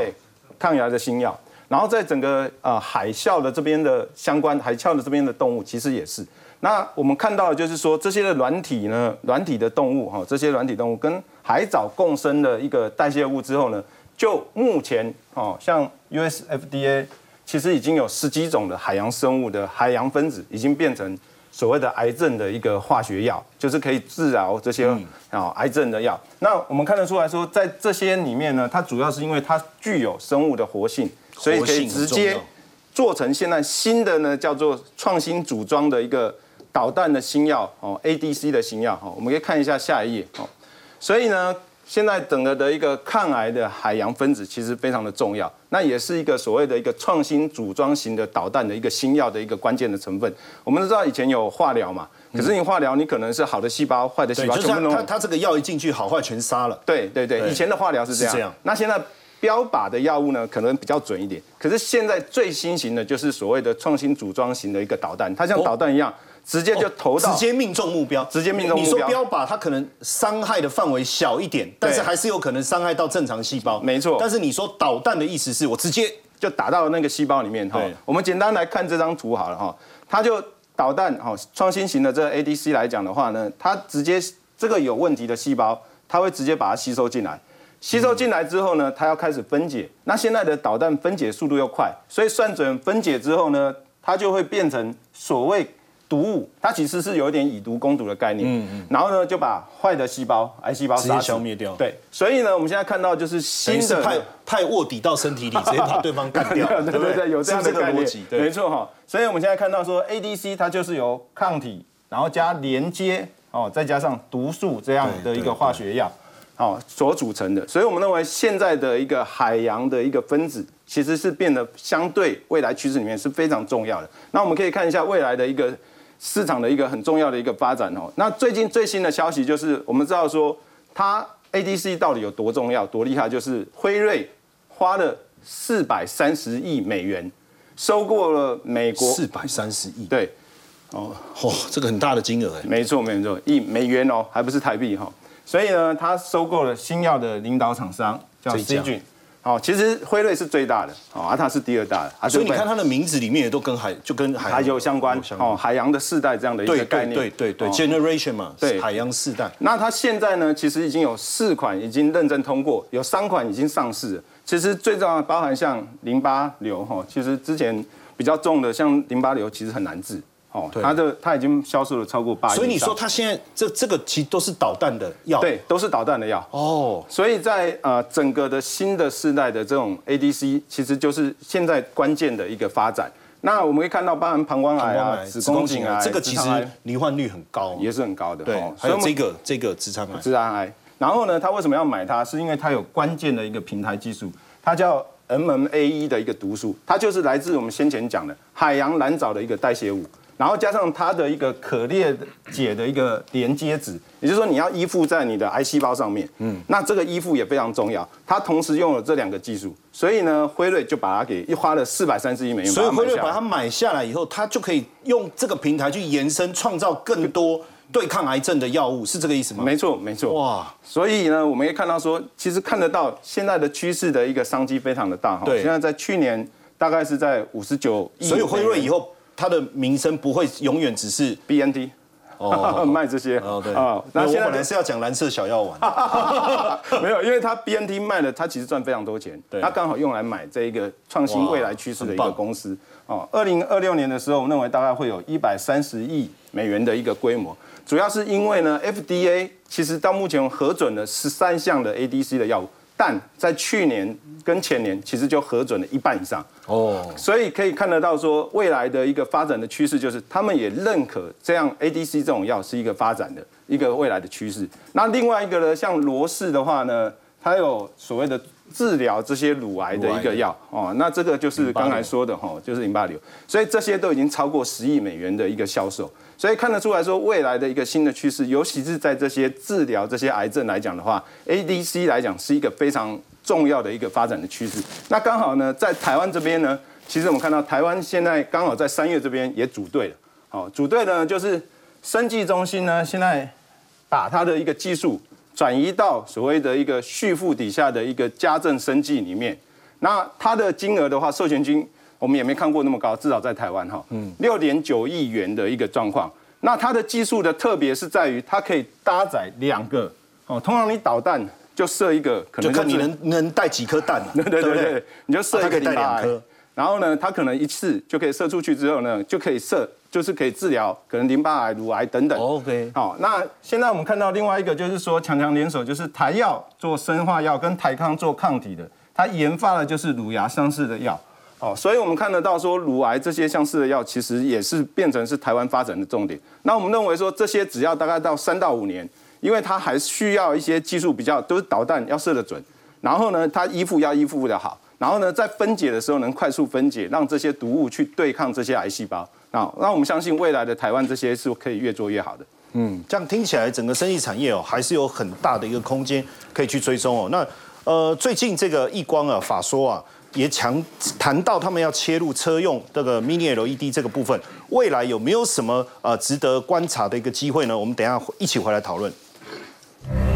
抗癌的新药。然后在整个呃海啸的这边的相关海啸的这边的动物，其实也是。那我们看到的就是说，这些的软体呢，软体的动物哈，这些软体动物跟海藻共生的一个代谢物之后呢，就目前哦，像 USFDA 其实已经有十几种的海洋生物的海洋分子已经变成所谓的癌症的一个化学药，就是可以治疗这些啊癌症的药。那我们看得出来说，在这些里面呢，它主要是因为它具有生物的活性，所以可以直接做成现在新的呢叫做创新组装的一个导弹的新药哦，ADC 的新药哈，我们可以看一下下一页哦。所以呢，现在整个的一个抗癌的海洋分子其实非常的重要，那也是一个所谓的一个创新组装型的导弹的一个新药的一个关键的成分。我们都知道以前有化疗嘛，可是你化疗你可能是好的细胞、坏的细，胞就是全部都他他他这个药一进去，好坏全杀了。对对对，对以前的化疗是这样。是这样那现在标靶的药物呢，可能比较准一点。可是现在最新型的就是所谓的创新组装型的一个导弹，它像导弹一样，直接就投到、直接命中目标，直接命中目你说标标靶它可能伤害的范围小一点，但是还是有可能伤害到正常细胞。没错但是你说导弹的意思是我直接就打到那个细胞里面哈对。我们简单来看这张图好了哈，它就导弹哈创新型的这个 ADC 来讲的话呢，它直接这个有问题的细胞它会直接把它吸收进来。吸收进来之后呢，它要开始分解。那现在的导弹分解速度又快，所以算准分解之后呢，它就会变成所谓毒物。它其实是有一点以毒攻毒的概念。嗯嗯。然后呢，就把坏的细胞、癌细胞直接消灭掉。对。所以呢，我们现在看到就是新的派派卧底到身体里，直接把对方干掉。对对对，有这样的概念。没错哈。所以我们现在看到说，ADC 它就是由抗体，然后加连接哦，再加上毒素这样的一个化学药。哦，所组成的，所以我们认为现在的一个海洋的一个分子，其实是变得相对未来趋势里面是非常重要的。那我们可以看一下未来的一个市场的一个很重要的一个发展哦。那最近最新的消息就是，我们知道说它 ADC 到底有多重要、多厉害，就是辉瑞花了四百三十亿美元收购了美国四百三十亿，对，哦，嚯，这个很大的金额哎，没错没错，亿美元哦，还不是台币哈。所以呢，他收购了新药的领导厂商叫 C 菌，哦，其实辉瑞是最大的，哦，阿塔是第二大的，所以你看它的名字里面也都跟海就跟海有相关，哦，海洋的世代这样的一个概念，对对对，generation 嘛，对，海洋世代。那它现在呢，其实已经有四款已经认证通过，有三款已经上市。其实最重要包含像淋巴瘤，哈，其实之前比较重的像淋巴瘤，其实很难治。哦，它的它已经销售了超过八亿，所以你说它现在这这个其实都是导弹的药，对，都是导弹的药。哦，所以在呃整个的新的世代的这种 ADC，其实就是现在关键的一个发展。那我们可以看到，包含膀胱癌啊、子宫颈癌，这个其实罹患率很高，也是很高的。对，还有这个这个直肠癌，直肠癌。然后呢，他为什么要买它？是因为它有关键的一个平台技术，它叫 MMA 一的一个毒素，它就是来自我们先前讲的海洋蓝藻的一个代谢物。然后加上它的一个可裂解的一个连接子，也就是说你要依附在你的癌细胞上面，嗯，那这个依附也非常重要。它同时用了这两个技术，所以呢，辉瑞就把它给花了四百三十亿美元。所以辉瑞把它买下来以后，它就可以用这个平台去延伸，创造更多对抗癌症的药物，是这个意思吗？没错，没错。哇，所以呢，我们可以看到说，其实看得到现在的趋势的一个商机非常的大哈。对，现在在去年大概是在五十九亿。所以辉瑞以后。它的名声不会永远只是 B N T，哦，卖这些。哦，对。啊，那现在本来是要讲蓝色小药丸，没有，因为它 B N T 卖了，它其实赚非常多钱，对，它刚好用来买这一个创新未来趋势的一个公司。哦。二零二六年的时候，我认为大概会有一百三十亿美元的一个规模，主要是因为呢，F D A 其实到目前核准了十三项的 A D C 的药物。但在去年跟前年，其实就核准了一半以上哦，所以可以看得到说，未来的一个发展的趋势就是，他们也认可这样 ADC 这种药是一个发展的一个未来的趋势。那另外一个呢，像罗氏的话呢，它有所谓的治疗这些乳癌的一个药哦，那这个就是刚才说的哈，就是淋巴瘤，所以这些都已经超过十亿美元的一个销售。所以看得出来说，未来的一个新的趋势，尤其是在这些治疗这些癌症来讲的话，ADC 来讲是一个非常重要的一个发展的趋势。那刚好呢，在台湾这边呢，其实我们看到台湾现在刚好在三月这边也组队了。好，组队呢就是生技中心呢，现在把它的一个技术转移到所谓的一个续付底下的一个家政生技里面。那它的金额的话，授权金。我们也没看过那么高，至少在台湾哈，嗯六点九亿元的一个状况。那它的技术的特别是在于，它可以搭载两个哦。通常你导弹就射一个，可能就看你能能带几颗蛋 对对对，你就射一个两颗。然后呢，它可能一次就可以射出去之后呢，就可以射，就是可以治疗可能淋巴癌、乳癌等等。OK，好，那现在我们看到另外一个就是说强强联手，就是台药做生化药跟台康做抗体的，它研发的就是乳牙相似的药。哦，所以我们看得到说，乳癌这些相似的药，其实也是变成是台湾发展的重点。那我们认为说，这些只要大概到三到五年，因为它还需要一些技术比较，都是导弹要射得准，然后呢，它依附要依附的好，然后呢，在分解的时候能快速分解，让这些毒物去对抗这些癌细胞。那，那我们相信未来的台湾这些是可以越做越好的。嗯，这样听起来，整个生意产业哦，还是有很大的一个空间可以去追踪哦。那呃，最近这个易光啊，法说啊。也强谈到他们要切入车用这个 Mini LED 这个部分，未来有没有什么呃值得观察的一个机会呢？我们等下一起回来讨论。好，易。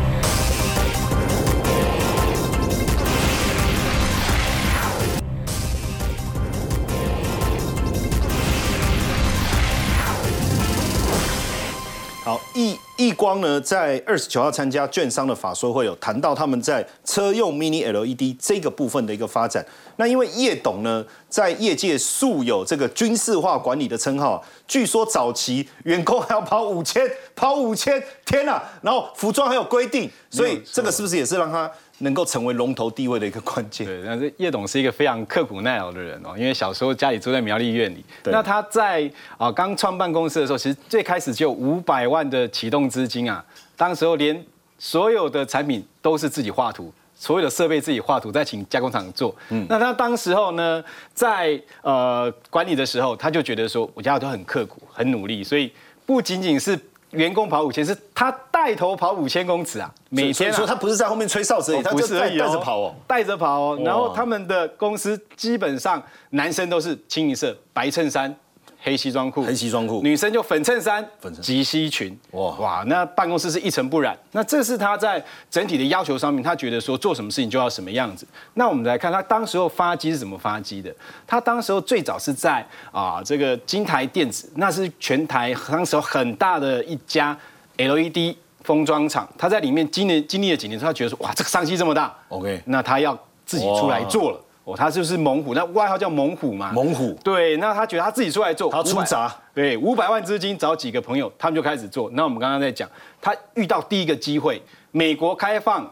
易光呢，在二十九号参加券商的法说会，有谈到他们在车用 Mini LED 这个部分的一个发展。那因为叶董呢，在业界素有这个军事化管理的称号，据说早期员工还要跑五千，跑五千，天呐！然后服装还有规定，所以这个是不是也是让他能够成为龙头地位的一个关键？对，但是叶董是一个非常刻苦耐劳的人哦，因为小时候家里住在苗栗院里，那他在啊刚创办公司的时候，其实最开始就有五百万的启动资金啊，当时候连所有的产品都是自己画图。所有的设备自己画图，再请加工厂做。嗯，那他当时候呢，在呃管理的时候，他就觉得说，我家都很刻苦，很努力，所以不仅仅是员工跑五千，是他带头跑五千公尺啊，每天说他不是在后面吹哨子，他就是带着跑哦，带着跑哦。然后他们的公司基本上男生都是清一色白衬衫。黑西装裤，黑西装裤，女生就粉衬衫，粉及膝裙，哇哇，那办公室是一尘不染。那这是他在整体的要求上面，他觉得说做什么事情就要什么样子。那我们来看他当时候发机是怎么发机的。他当时候最早是在啊这个金台电子，那是全台当时候很大的一家 LED 封装厂。他在里面经历经历了几年，他觉得说哇这个商机这么大，OK，那他要自己出来做了。哦，他就是猛虎，那外号叫猛虎嘛。猛虎，对，那他觉得他自己出来做，他出闸，对，五百万资金找几个朋友，他们就开始做。那我们刚刚在讲，他遇到第一个机会，美国开放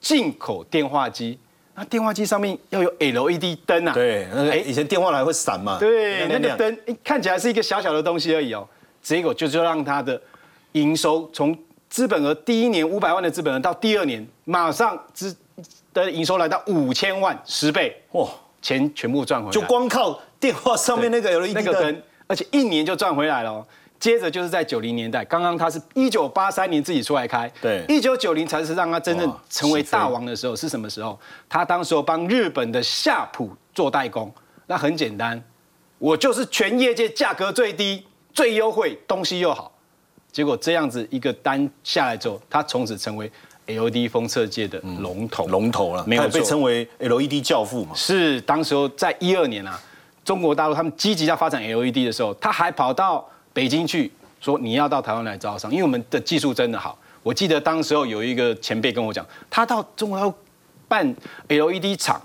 进口电话机，那电话机上面要有 LED 灯啊。对，哎，以前电话还会闪嘛。对，那个灯看起来是一个小小的东西而已哦，结果就就让他的营收从资本额第一年五百万的资本额到第二年马上资。的营收来到五千万，十倍哇！钱全部赚回来，就光靠电话上面那个 LED 灯，而且一年就赚回来了。接着就是在九零年代，刚刚他是一九八三年自己出来开，对，一九九零才是让他真正成为大王的时候。是什么时候？他当时候帮日本的夏普做代工，那很简单，我就是全业界价格最低、最优惠，东西又好。结果这样子一个单下来之后，他从此成为。LED 封测界的龙头，龙头了，没有被称为 LED 教父嘛？是，当时候在一二年啊，中国大陆他们积极在发展 LED 的时候，他还跑到北京去说你要到台湾来招商，因为我们的技术真的好。我记得当时候有一个前辈跟我讲，他到中国大陆办 LED 厂，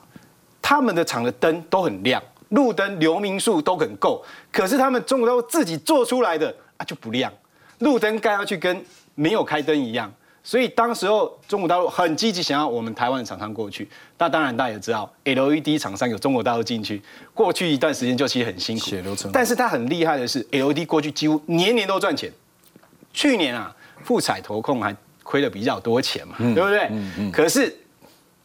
他们的厂的灯都很亮，路灯、流明数都很够，可是他们中国大陆自己做出来的啊就不亮，路灯盖上去跟没有开灯一样。所以当时候中国大陆很积极想要我们台湾的厂商过去，那当然大家也知道，LED 厂商有中国大陆进去，过去一段时间就其实很辛苦，但是他很厉害的是，LED 过去几乎年年都赚钱。去年啊，富彩投控还亏了比较多钱嘛，对不对？可是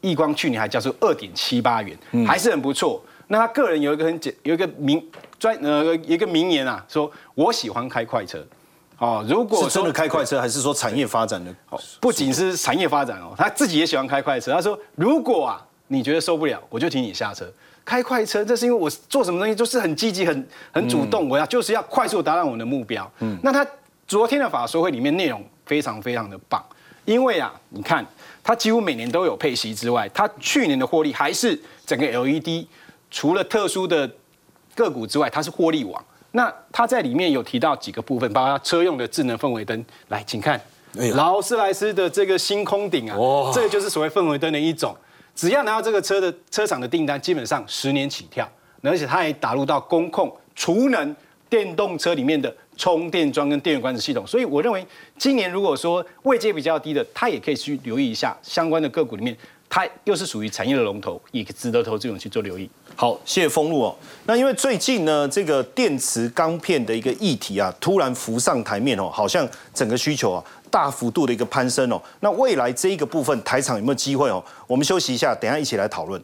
易光去年还交出二点七八元，还是很不错。那他个人有一个很简，有一个名专呃一个名言啊，说我喜欢开快车。哦，如果是真的开快车，还是说产业发展的？不仅是产业发展哦，他自己也喜欢开快车。他说：“如果啊，你觉得受不了，我就请你下车。开快车，这是因为我做什么东西都是很积极、很很主动，我要就是要快速达到我的目标。”嗯，那他昨天的法说会里面内容非常非常的棒，因为啊，你看他几乎每年都有配息之外，他去年的获利还是整个 LED 除了特殊的个股之外，它是获利王。那他在里面有提到几个部分，包括车用的智能氛围灯。来，请看劳斯莱斯的这个星空顶啊，这个就是所谓氛围灯的一种。只要拿到这个车的车厂的订单，基本上十年起跳，而且它也打入到公控储能电动车里面的充电桩跟电源管理系统。所以我认为，今年如果说位阶比较低的，它也可以去留意一下相关的个股里面。它又是属于产业的龙头，也值得投资人去做留意。好，谢谢封路哦。那因为最近呢，这个电池钢片的一个议题啊，突然浮上台面哦，好像整个需求啊大幅度的一个攀升哦。那未来这一个部分，台厂有没有机会哦？我们休息一下，等下一起来讨论。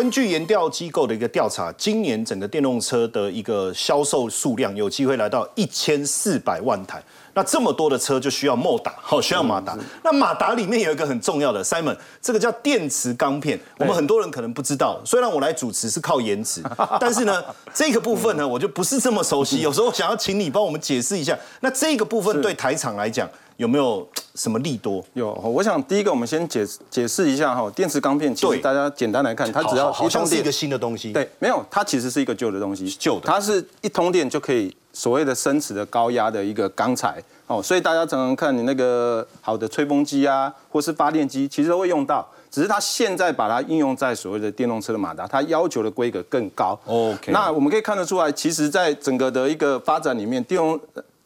根据研调机构的一个调查，今年整个电动车的一个销售数量有机会来到一千四百万台。那这么多的车就需要莫达，好需要马达。那马达里面有一个很重要的 Simon，这个叫电池钢片。我们很多人可能不知道，虽然我来主持是靠颜值，但是呢，这个部分呢，我就不是这么熟悉。有时候想要请你帮我们解释一下，那这个部分对台厂来讲。有没有什么利多？有，我想第一个我们先解解释一下哈，电池钢片其实大家简单来看，它只要好好像一通电是一个新的东西。，对，没有，它其实是一个旧的东西，旧的它是一通电就可以所谓的生磁的高压的一个钢材哦，所以大家常常看你那个好的吹风机啊，或是发电机，其实都会用到，只是它现在把它应用在所谓的电动车的马达，它要求的规格更高。OK 那我们可以看得出来，其实在整个的一个发展里面，电动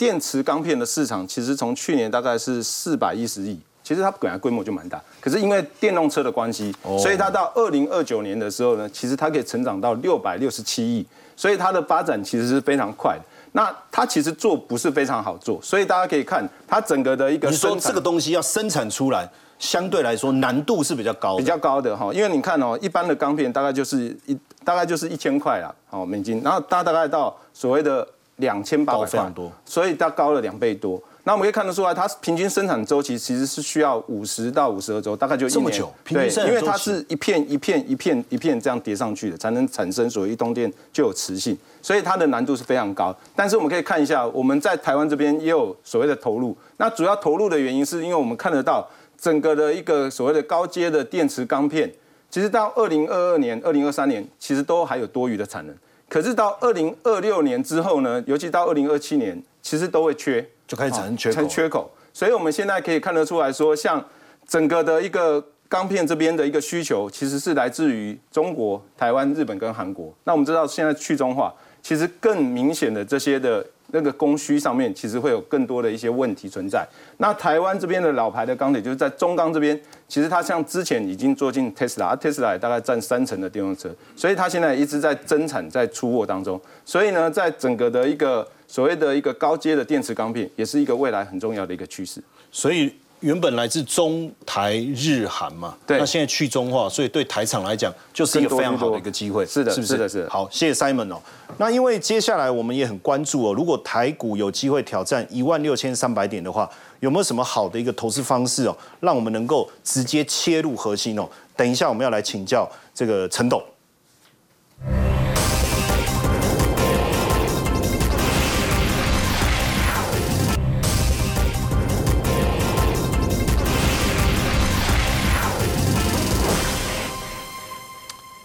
电池钢片的市场，其实从去年大概是四百一十亿。其实它本来规模就蛮大，可是因为电动车的关系，所以它到二零二九年的时候呢，其实它可以成长到六百六十七亿，所以它的发展其实是非常快的。那它其实做不是非常好做，所以大家可以看它整个的一个你说这个东西要生产出来，相对来说难度是比较高的，比较高的哈，因为你看哦，一般的钢片大概就是一大概就是一千块啦，哦美金，然后它大概到所谓的两千八百块高非常多，所以它高了两倍多。那我们可以看得出来，它平均生产周期其实是需要五十到五十二周，大概就一年。这么久平均对，因为它生产周期是一片一片一片一片这样叠上去的，才能产生所谓一通电就有磁性，所以它的难度是非常高。但是我们可以看一下，我们在台湾这边也有所谓的投入。那主要投入的原因是因为我们看得到整个的一个所谓的高阶的电池钢片，其实到二零二二年、二零二三年，其实都还有多余的产能。可是到二零二六年之后呢，尤其到二零二七年，其实都会缺。就开始产生缺口产。缺口。所以我们现在可以看得出来说，像整个的一个钢片这边的一个需求，其实是来自于中国、台湾、日本跟韩国。那我们知道现在去中化，其实更明显的这些的那个供需上面，其实会有更多的一些问题存在。那台湾这边的老牌的钢铁，就是在中钢这边，其实它像之前已经做进 Tesla，Tesla 大概占三成的电动车，所以它现在一直在增产，在出货当中。所以呢，在整个的一个所谓的一个高阶的电池钢片，也是一个未来很重要的一个趋势。所以原本来自中台日韩嘛，对那现在去中化，所以对台厂来讲就是一个非常好的一个机会，是的是不是的是的好，谢谢 Simon 哦。那因为接下来我们也很关注哦，如果台股有机会挑战一万六千三百点的话，有没有什么好的一个投资方式哦，让我们能够直接切入核心哦？等一下我们要来请教这个陈董。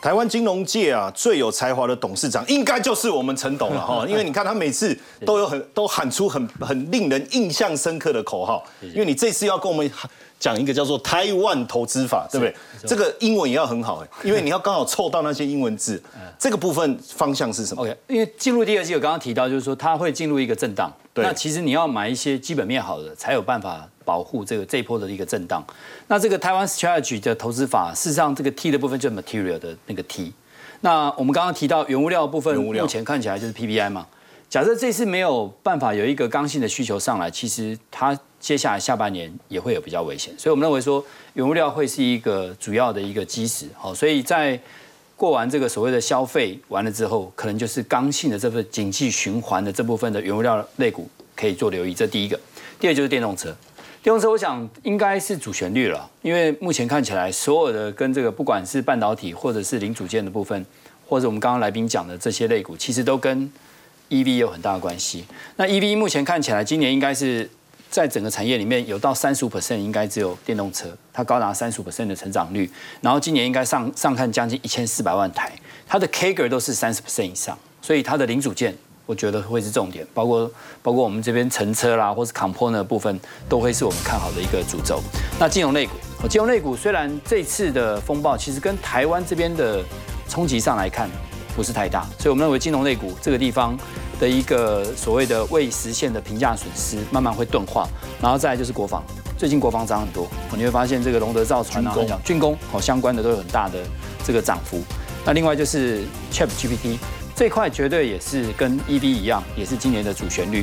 台湾金融界啊最有才华的董事长，应该就是我们陈董了哈。因为你看他每次都有很都喊出很很令人印象深刻的口号。因为你这次要跟我们讲一个叫做台湾投资法，对不对？这个英文也要很好哎，因为你要刚好凑到那些英文字。这个部分方向是什么？OK，因为进入第二季，我刚刚提到，就是说它会进入一个震荡。对那其实你要买一些基本面好的，才有办法保护这个这一波的一个震荡。那这个台湾 strategy 的投资法，事实上这个 T 的部分就是 material 的那个 T。那我们刚刚提到原物料的部分，目前看起来就是 PPI 嘛。假设这次没有办法有一个刚性的需求上来，其实它接下来下半年也会有比较危险。所以我们认为说原物料会是一个主要的一个基石。好，所以在过完这个所谓的消费完了之后，可能就是刚性的这部分经济循环的这部分的原物料类股可以做留意。这第一个，第二就是电动车。电动车我想应该是主旋律了，因为目前看起来所有的跟这个不管是半导体或者是零组件的部分，或者我们刚刚来宾讲的这些类股，其实都跟 EV 有很大的关系。那 EV 目前看起来今年应该是在整个产业里面有到三十五 percent，应该只有电动车，它高达三十五 percent 的成长率。然后今年应该上上看将近一千四百万台，它的 Kager 都是三十 percent 以上，所以它的零组件我觉得会是重点，包括包括我们这边乘车啦，或是 component 的部分，都会是我们看好的一个主轴。那金融类股，金融类股虽然这次的风暴其实跟台湾这边的冲击上来看不是太大，所以我们认为金融类股这个地方的一个所谓的未实现的评价损失慢慢会钝化，然后再来就是国防，最近国防涨很多，你会发现这个龙德造船啊、军工哦相关的都有很大的这个涨幅。那另外就是 Chat GPT 这块绝对也是跟 EV 一样，也是今年的主旋律。